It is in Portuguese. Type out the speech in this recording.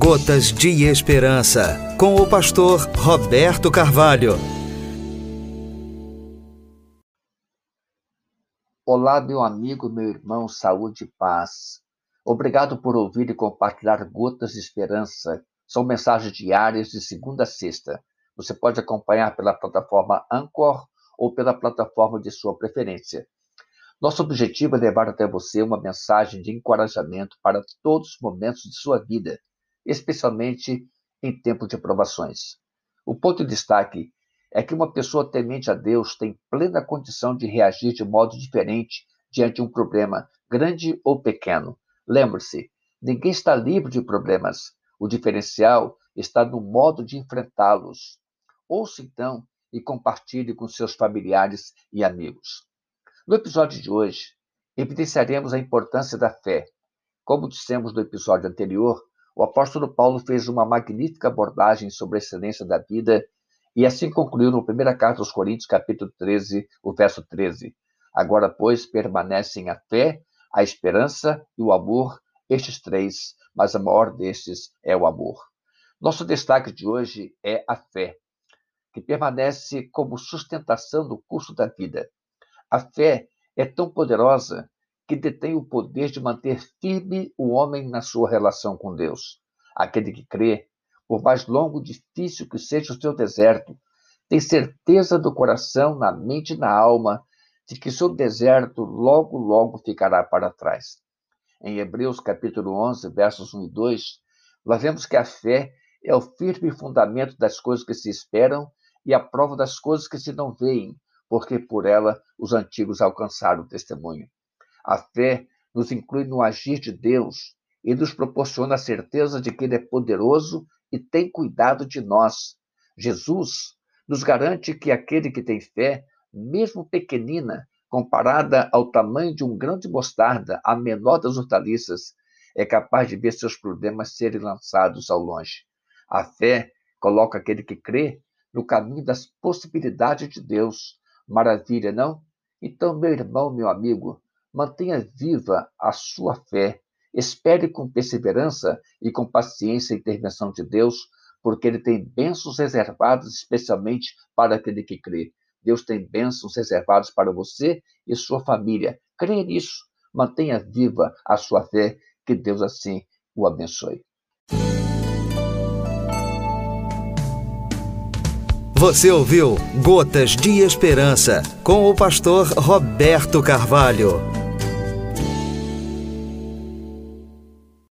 Gotas de Esperança, com o pastor Roberto Carvalho. Olá, meu amigo, meu irmão, saúde e paz. Obrigado por ouvir e compartilhar Gotas de Esperança. São mensagens diárias de segunda a sexta. Você pode acompanhar pela plataforma Anchor ou pela plataforma de sua preferência. Nosso objetivo é levar até você uma mensagem de encorajamento para todos os momentos de sua vida especialmente em tempo de provações. O ponto de destaque é que uma pessoa temente a Deus tem plena condição de reagir de modo diferente diante de um problema, grande ou pequeno. Lembre-se, ninguém está livre de problemas. O diferencial está no modo de enfrentá-los. Ouça então e compartilhe com seus familiares e amigos. No episódio de hoje, evidenciaremos a importância da fé. Como dissemos no episódio anterior, o apóstolo Paulo fez uma magnífica abordagem sobre a excelência da vida e assim concluiu no primeira carta aos Coríntios, capítulo 13, o verso 13. Agora, pois, permanecem a fé, a esperança e o amor, estes três, mas a maior destes é o amor. Nosso destaque de hoje é a fé, que permanece como sustentação do curso da vida. A fé é tão poderosa que detém o poder de manter firme o homem na sua relação com Deus. Aquele que crê, por mais longo e difícil que seja o seu deserto, tem certeza do coração, na mente e na alma de que seu deserto logo, logo ficará para trás. Em Hebreus capítulo 11, versos 1 e 2, nós vemos que a fé é o firme fundamento das coisas que se esperam e a prova das coisas que se não veem, porque por ela os antigos alcançaram o testemunho. A fé nos inclui no agir de Deus e nos proporciona a certeza de que Ele é poderoso e tem cuidado de nós. Jesus nos garante que aquele que tem fé, mesmo pequenina, comparada ao tamanho de um grão de mostarda, a menor das hortaliças, é capaz de ver seus problemas serem lançados ao longe. A fé coloca aquele que crê no caminho das possibilidades de Deus. Maravilha, não? Então, meu irmão, meu amigo, Mantenha viva a sua fé. Espere com perseverança e com paciência a intervenção de Deus, porque Ele tem bênçãos reservadas especialmente para aquele que crê. Deus tem bênçãos reservadas para você e sua família. Creia nisso. Mantenha viva a sua fé. Que Deus assim o abençoe. Você ouviu Gotas de Esperança com o pastor Roberto Carvalho.